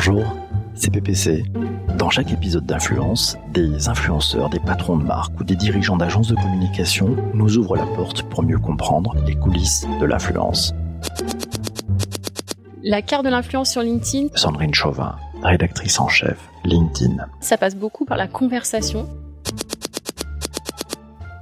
Bonjour, c'est PPC. Dans chaque épisode d'Influence, des influenceurs, des patrons de marque ou des dirigeants d'agences de communication nous ouvrent la porte pour mieux comprendre les coulisses de l'influence. La carte de l'influence sur LinkedIn. Sandrine Chauvin, rédactrice en chef, LinkedIn. Ça passe beaucoup par la conversation.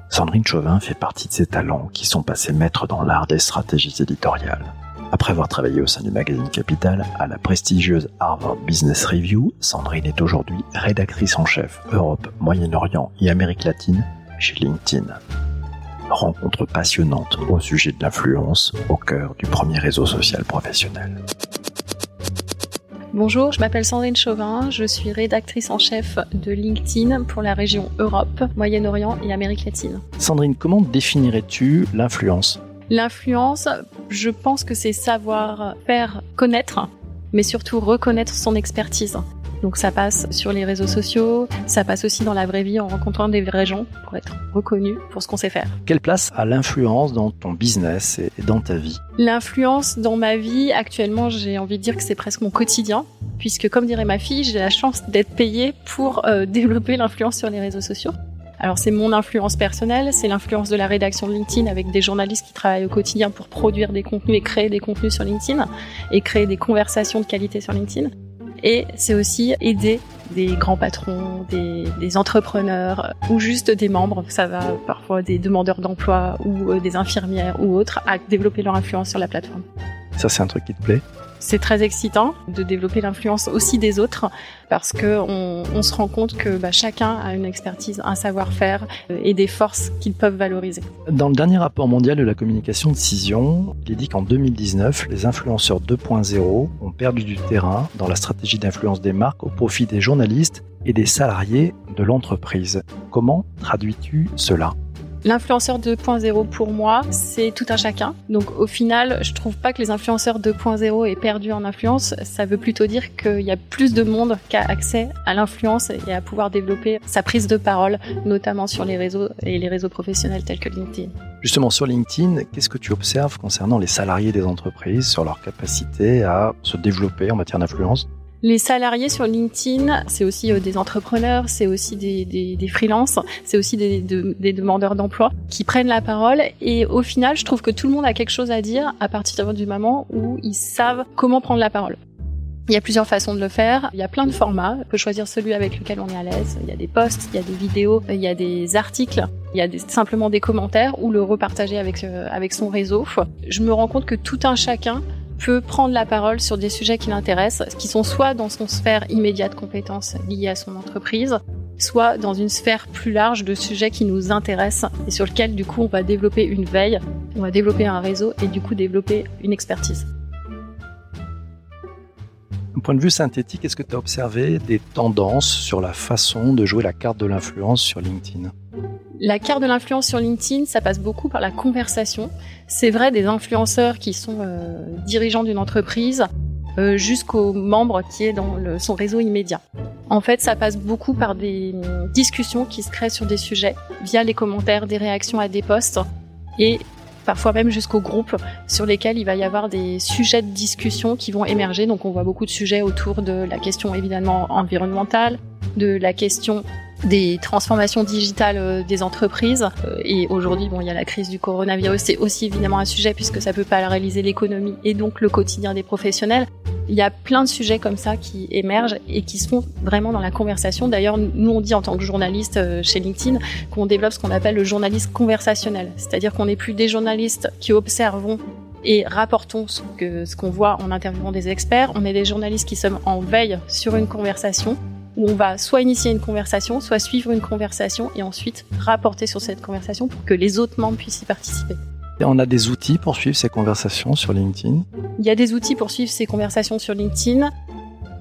Sandrine Chauvin fait partie de ces talents qui sont passés maîtres dans l'art des stratégies éditoriales. Après avoir travaillé au sein du magazine Capital à la prestigieuse Harvard Business Review, Sandrine est aujourd'hui rédactrice en chef Europe, Moyen-Orient et Amérique latine chez LinkedIn. Rencontre passionnante au sujet de l'influence au cœur du premier réseau social professionnel. Bonjour, je m'appelle Sandrine Chauvin, je suis rédactrice en chef de LinkedIn pour la région Europe, Moyen-Orient et Amérique latine. Sandrine, comment définirais-tu l'influence L'influence, je pense que c'est savoir faire connaître, mais surtout reconnaître son expertise. Donc ça passe sur les réseaux sociaux, ça passe aussi dans la vraie vie en rencontrant des vrais gens pour être reconnu pour ce qu'on sait faire. Quelle place a l'influence dans ton business et dans ta vie? L'influence dans ma vie, actuellement, j'ai envie de dire que c'est presque mon quotidien, puisque comme dirait ma fille, j'ai la chance d'être payée pour euh, développer l'influence sur les réseaux sociaux. Alors c'est mon influence personnelle, c'est l'influence de la rédaction de LinkedIn avec des journalistes qui travaillent au quotidien pour produire des contenus et créer des contenus sur LinkedIn et créer des conversations de qualité sur LinkedIn. Et c'est aussi aider des grands patrons, des, entrepreneurs ou juste des membres, ça va parfois des demandeurs d'emploi ou euh, des infirmières ou autres, à développer leur influence sur la plateforme. Ça, c'est un truc qui te plaît? C'est très excitant de développer l'influence aussi des autres parce que on, se rend compte que bah, chacun a une expertise, un savoir-faire et des forces qu'ils peuvent valoriser. Dans le dernier rapport mondial de la communication de Cision, il est dit qu'en 2019, les influenceurs 2.0 ont perdu du terrain dans la stratégie d'influence des marques au profit des journalistes et des salariés de l'entreprise. Comment traduis-tu cela? L'influenceur 2.0 pour moi, c'est tout un chacun. Donc au final, je trouve pas que les influenceurs 2.0 aient perdu en influence. Ça veut plutôt dire qu'il y a plus de monde qui a accès à l'influence et à pouvoir développer sa prise de parole, notamment sur les réseaux et les réseaux professionnels tels que LinkedIn. Justement, sur LinkedIn, qu'est-ce que tu observes concernant les salariés des entreprises, sur leur capacité à se développer en matière d'influence? Les salariés sur LinkedIn, c'est aussi euh, des entrepreneurs, c'est aussi des, des, freelances, c'est aussi des, des demandeurs d'emploi qui prennent la parole. Et au final, je trouve que tout le monde a quelque chose à dire à partir du moment où ils savent comment prendre la parole. Il y a plusieurs façons de le faire. Il y a plein de formats. On peut choisir celui avec lequel on est à l'aise. Il y a des posts, il y a des vidéos, il y a des articles, il y a simplement des commentaires ou le repartager avec, euh, avec son réseau. Je me rends compte que tout un chacun peut prendre la parole sur des sujets qui l'intéressent, qui sont soit dans son sphère immédiate de compétences liées à son entreprise, soit dans une sphère plus large de sujets qui nous intéressent et sur lesquels du coup on va développer une veille, on va développer un réseau et du coup développer une expertise. D'un point de vue synthétique, est-ce que tu as observé des tendances sur la façon de jouer la carte de l'influence sur LinkedIn? La carte de l'influence sur LinkedIn, ça passe beaucoup par la conversation. C'est vrai des influenceurs qui sont euh, dirigeants d'une entreprise euh, jusqu'aux membres qui est dans son réseau immédiat. En fait, ça passe beaucoup par des discussions qui se créent sur des sujets via les commentaires, des réactions à des posts et parfois même jusqu'aux groupes sur lesquels il va y avoir des sujets de discussion qui vont émerger. Donc on voit beaucoup de sujets autour de la question évidemment environnementale, de la question des transformations digitales euh, des entreprises. Euh, et aujourd'hui, bon, il y a la crise du coronavirus, c'est aussi évidemment un sujet puisque ça peut paralyser l'économie et donc le quotidien des professionnels. Il y a plein de sujets comme ça qui émergent et qui se font vraiment dans la conversation. D'ailleurs, nous on dit en tant que journaliste euh, chez LinkedIn qu'on développe ce qu'on appelle le journaliste conversationnel, c'est-à-dire qu'on n'est plus des journalistes qui observons et rapportons ce qu'on voit en interviewant des experts. On est des journalistes qui sommes en veille sur une conversation où on va soit initier une conversation, soit suivre une conversation et ensuite rapporter sur cette conversation pour que les autres membres puissent y participer. Et on a des outils pour suivre ces conversations sur LinkedIn Il y a des outils pour suivre ces conversations sur LinkedIn.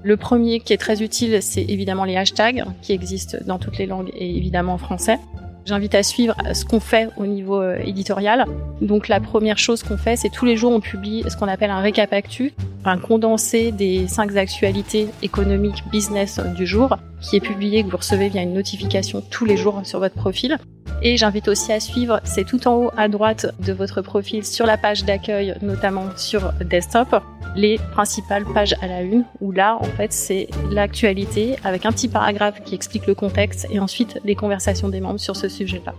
Le premier qui est très utile, c'est évidemment les hashtags qui existent dans toutes les langues et évidemment en français. J'invite à suivre ce qu'on fait au niveau euh, éditorial. Donc la première chose qu'on fait, c'est tous les jours on publie ce qu'on appelle un récap actu, un condensé des cinq actualités économiques business du jour. Qui est publié, que vous recevez via une notification tous les jours sur votre profil. Et j'invite aussi à suivre, c'est tout en haut à droite de votre profil sur la page d'accueil, notamment sur desktop, les principales pages à la une, où là, en fait, c'est l'actualité avec un petit paragraphe qui explique le contexte et ensuite les conversations des membres sur ce sujet-là.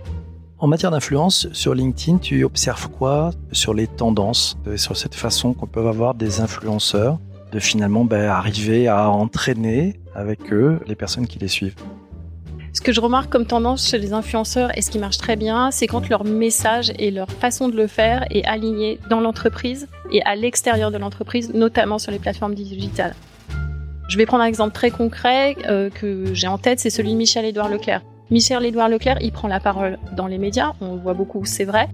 En matière d'influence, sur LinkedIn, tu observes quoi sur les tendances, sur cette façon qu'on peut avoir des influenceurs de finalement ben, arriver à entraîner avec eux les personnes qui les suivent ce que je remarque comme tendance chez les influenceurs et ce qui marche très bien, c'est quand leur message et leur façon de le faire est aligné dans l'entreprise et à l'extérieur de l'entreprise, notamment sur les plateformes digitales. Je vais prendre un exemple très concret euh, que j'ai en tête, c'est celui de Michel-Édouard Leclerc. Michel-Édouard Leclerc, il prend la parole dans les médias, on le voit beaucoup, c'est vrai,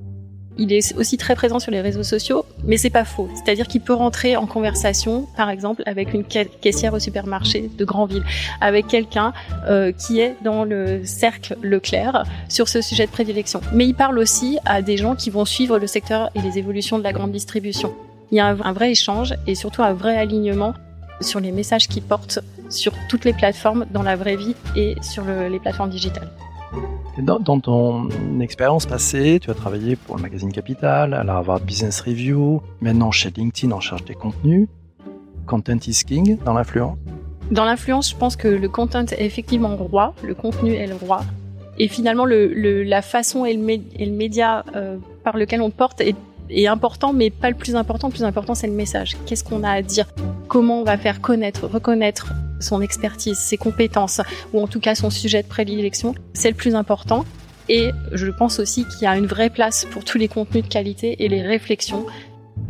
il est aussi très présent sur les réseaux sociaux, mais c'est pas faux. C'est-à-dire qu'il peut rentrer en conversation, par exemple, avec une caissière au supermarché de Grandville, avec quelqu'un euh, qui est dans le cercle Leclerc sur ce sujet de prédilection. Mais il parle aussi à des gens qui vont suivre le secteur et les évolutions de la grande distribution. Il y a un vrai échange et surtout un vrai alignement sur les messages qu'il porte sur toutes les plateformes dans la vraie vie et sur les plateformes digitales. Dans, ton expérience passée, tu as travaillé pour le magazine Capital, à la Harvard Business Review, maintenant chez LinkedIn en charge des contenus. Content is king dans l'influence Dans l'influence, je pense que le content est effectivement roi, le contenu est le roi. Et finalement, le, la façon et le, média euh, par lequel on porte est, est, important, mais pas le plus important. Le plus important, c'est le message. Qu'est-ce qu'on a à dire? Comment on va faire connaître, reconnaître son expertise, ses compétences, ou en tout cas son sujet de prédilection, c'est le plus important. Et je pense aussi qu'il y a une vraie place pour tous les contenus de qualité et les réflexions,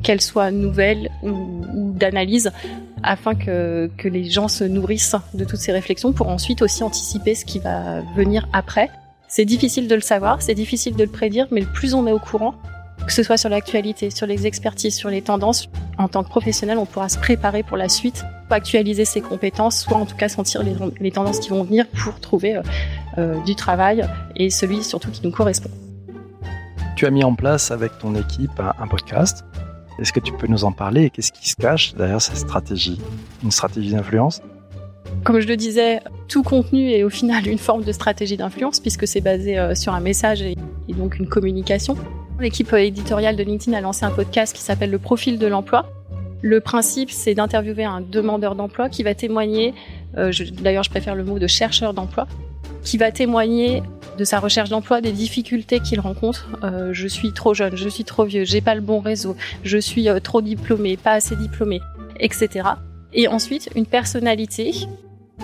qu'elles soient nouvelles ou, d'analyse, afin que, que les gens se nourrissent de toutes ces réflexions pour ensuite aussi anticiper ce qui va venir après. C'est difficile de le savoir, c'est difficile de le prédire, mais le plus on est au courant, que ce soit sur l'actualité, sur les expertises, sur les tendances, en tant que professionnel, on pourra se préparer pour la suite, actualiser ses compétences, soit en tout cas sentir les, tendances qui vont venir pour trouver euh, euh, du travail et celui surtout qui nous correspond. Tu as mis en place avec ton équipe un, podcast. Est-ce que tu peux nous en parler et qu'est-ce qui se cache derrière cette stratégie? Une stratégie d'influence? Comme je le disais, tout contenu est au final une forme de stratégie d'influence puisque c'est basé euh, sur un message et donc une communication. L'équipe éditoriale de LinkedIn a lancé un podcast qui s'appelle Le profil de l'emploi. Le principe, c'est d'interviewer un demandeur d'emploi qui va témoigner, euh, d'ailleurs je préfère le mot de chercheur d'emploi, qui va témoigner de sa recherche d'emploi, des difficultés qu'il rencontre. Euh, je suis trop jeune, je suis trop vieux, j'ai pas le bon réseau, je suis euh, trop diplômé, pas assez diplômé, etc. Et ensuite, une personnalité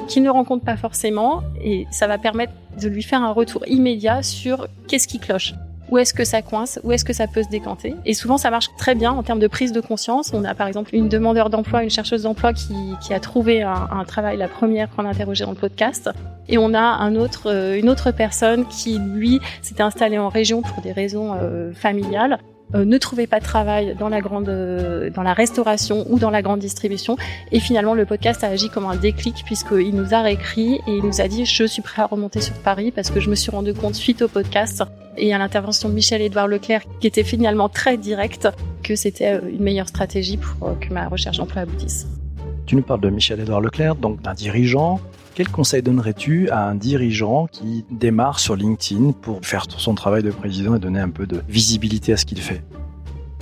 qu'il ne rencontre pas forcément et ça va permettre de lui faire un retour immédiat sur qu'est-ce qui cloche où est-ce que ça coince, où est-ce que ça peut se décanter? Et souvent, ça marche très bien en termes de prise de conscience. On a par exemple une demandeur d'emploi, une chercheuse d'emploi qui, qui, a trouvé un, travail, la première qu'on a interrogée dans le podcast. Et on a un autre, euh, une autre personne qui, lui, s'était installée en région pour des raisons euh, familiales euh, ne trouvait pas de travail dans la grande, euh, dans la restauration ou dans la grande distribution. Et finalement, le podcast a agi comme un déclic puisqu'il nous a réécrit et il nous a dit je suis prêt à remonter sur Paris parce que je me suis rendu compte suite au podcast et à l'intervention de Michel-Édouard Leclerc qui était finalement très directe que c'était euh, une meilleure stratégie pour que ma recherche d'emploi aboutisse. Tu nous parles de Michel-Édouard Leclerc, donc d'un dirigeant quel conseil donnerais-tu à un dirigeant qui démarre sur LinkedIn pour faire son travail de président et donner un peu de visibilité à ce qu'il fait?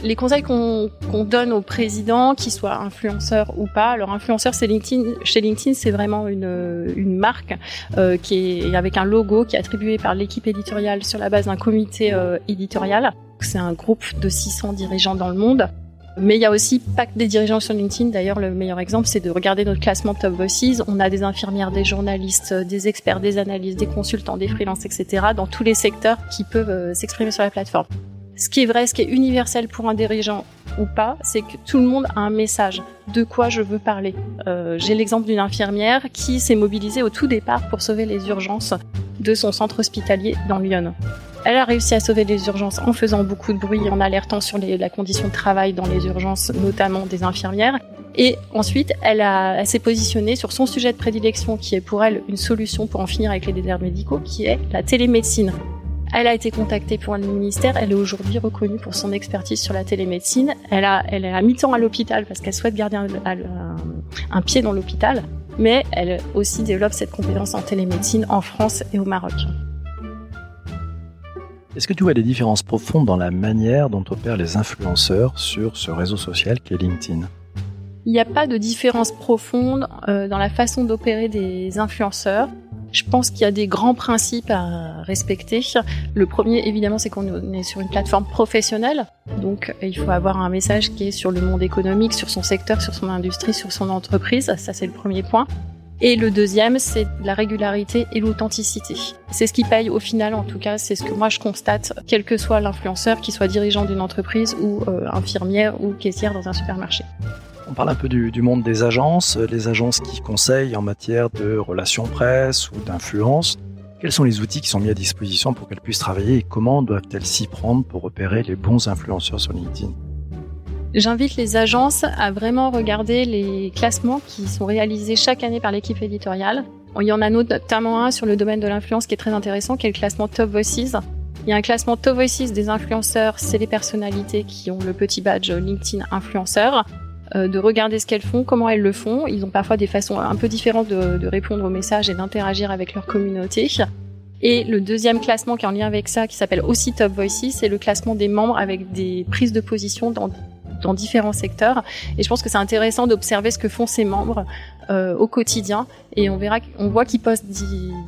Les conseils qu'on donne aux présidents, qu'ils soient influenceurs ou pas, alors influenceur c'est LinkedIn, chez LinkedIn c'est vraiment une, marque euh, qui est avec un logo qui est attribué par l'équipe éditoriale sur la base d'un comité euh, éditorial. C'est un groupe de 600 dirigeants dans le monde. Mais il y a aussi pas que des dirigeants sur LinkedIn. D'ailleurs, le meilleur exemple, c'est de regarder notre classement Top Voices. On a des infirmières, des journalistes, des experts, des analystes, des consultants, des freelances, etc. dans tous les secteurs qui peuvent euh, s'exprimer sur la plateforme. Ce qui est vrai, ce qui est universel pour un dirigeant ou pas, c'est que tout le monde a un message. De quoi je veux parler? Euh, J'ai l'exemple d'une infirmière qui s'est mobilisée au tout départ pour sauver les urgences de son centre hospitalier dans Lyon. Elle a réussi à sauver les urgences en faisant beaucoup de bruit, en alertant sur la condition de travail dans les urgences, notamment des infirmières. Et ensuite, elle, elle s'est positionnée sur son sujet de prédilection, qui est pour elle une solution pour en finir avec les déserts médicaux, qui est la télémédecine. Elle a été contactée pour un ministère. Elle est aujourd'hui reconnue pour son expertise sur la télémédecine. Elle a, elle est à mi-temps à l'hôpital parce qu'elle souhaite garder un, un pied dans l'hôpital. Mais elle aussi développe cette compétence en télémédecine en France et au Maroc. Est-ce que tu vois des différences profondes dans la manière dont opèrent les influenceurs sur ce réseau social qu'est LinkedIn? Il n'y a pas de différence profonde euh, dans la façon d'opérer des influenceurs. Je pense qu'il y a des grands principes à respecter. Le premier, évidemment, c'est qu'on est sur une plateforme professionnelle. Donc, il faut avoir un message qui est sur le monde économique, sur son secteur, sur son industrie, sur son entreprise. Ça, c'est le premier point. Et le deuxième, c'est la régularité et l'authenticité. C'est ce qui paye au final, en tout cas, c'est ce que moi je constate, quel que soit l'influenceur, qu'il soit dirigeant d'une entreprise ou euh, infirmière ou caissière dans un supermarché. On parle un peu du, monde des agences, les agences qui conseillent en matière de relations presse ou d'influence. Quels sont les outils qui sont mis à disposition pour qu'elles puissent travailler et comment doivent-elles s'y prendre pour repérer les bons influenceurs sur LinkedIn? J'invite les agences à vraiment regarder les classements qui sont réalisés chaque année par l'équipe éditoriale. Il y en a notamment un sur le domaine de l'influence qui est très intéressant, qui est le classement Top Voices. Il y a un classement Top Voices des influenceurs, c'est les personnalités qui ont le petit badge LinkedIn influenceur. Euh, de regarder ce qu'elles font, comment elles le font. Ils ont parfois des façons un peu différentes de, de répondre aux messages et d'interagir avec leur communauté. Et le deuxième classement qui est en lien avec ça, qui s'appelle aussi Top Voices, c'est le classement des membres avec des prises de position dans dans différents secteurs. Et je pense que c'est intéressant d'observer ce que font ces membres euh, au quotidien. Et on verra, on voit qu'ils postent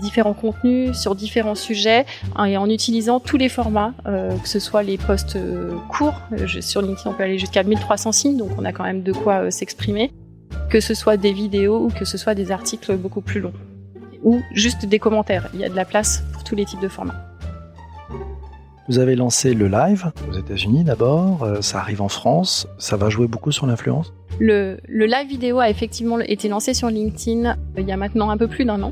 différents contenus sur différents sujets hein, et en utilisant tous les formats, euh, que ce soit les posts euh, courts. sur LinkedIn, on peut aller jusqu'à 1300 signes, donc on a quand même de quoi s'exprimer. Que ce soit des vidéos ou que ce soit des articles beaucoup plus longs. Ou juste des commentaires. Il y a de la place pour tous les types de formats. Vous avez lancé le live aux États-Unis d'abord, euh, ça arrive en France, ça va jouer beaucoup sur l'influence? Le, live vidéo a effectivement été lancé sur LinkedIn euh, il y a maintenant un peu plus d'un an.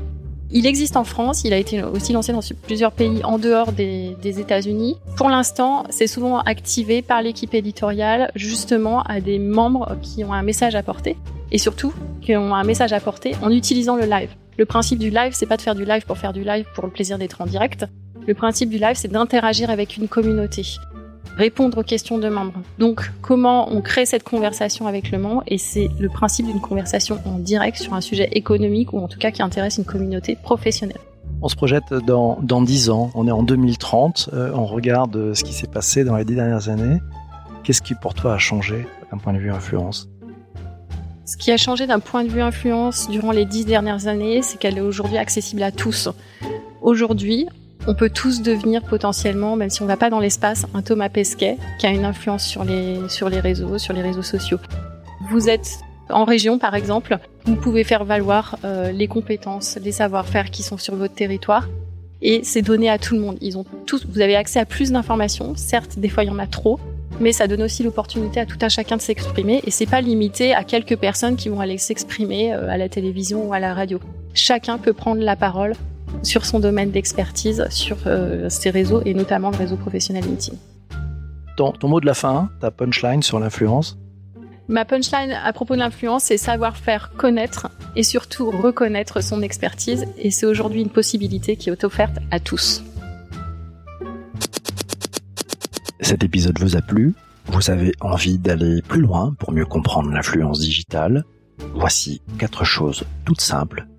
Il existe en France, il a été aussi lancé dans plusieurs pays en dehors des, des États-Unis. Pour l'instant, c'est souvent activé par l'équipe éditoriale justement à des membres qui ont un message à porter et surtout qui ont un message à porter en utilisant le live. Le principe du live, c'est pas de faire du live pour faire du live pour le plaisir d'être en direct. Le principe du live, c'est d'interagir avec une communauté, répondre aux questions de membres. Donc, comment on crée cette conversation avec le membre Et c'est le principe d'une conversation en direct sur un sujet économique ou en tout cas qui intéresse une communauté professionnelle. On se projette dans, dans 10 ans, on est en 2030, euh, on regarde ce qui s'est passé dans les 10 dernières années. Qu'est-ce qui pour toi a changé d'un point de vue influence? Ce qui a changé d'un point de vue influence durant les dix dernières années, c'est qu'elle est aujourd'hui accessible à tous. Aujourd'hui, on peut tous devenir potentiellement, même si on ne va pas dans l'espace, un Thomas Pesquet qui a une influence sur les, sur les réseaux, sur les réseaux sociaux. Vous êtes en région, par exemple, vous pouvez faire valoir euh, les compétences, les savoir-faire qui sont sur votre territoire. Et c'est donné à tout le monde. Ils ont tous, vous avez accès à plus d'informations. Certes, des fois il y en a trop, mais ça donne aussi l'opportunité à tout un chacun de s'exprimer. Et c'est pas limité à quelques personnes qui vont aller s'exprimer euh, à la télévision ou à la radio. Chacun peut prendre la parole sur son domaine d'expertise, sur euh, ses réseaux et notamment le réseau professionnel LinkedIn. Ton, ton mot de la fin, ta punchline sur l'influence? Ma punchline à propos de l'influence, c'est savoir faire connaître et surtout reconnaître son expertise. Et c'est aujourd'hui une possibilité qui est offerte à tous. Cet épisode vous a plu? Vous avez envie d'aller plus loin pour mieux comprendre l'influence digitale? Voici quatre choses toutes simples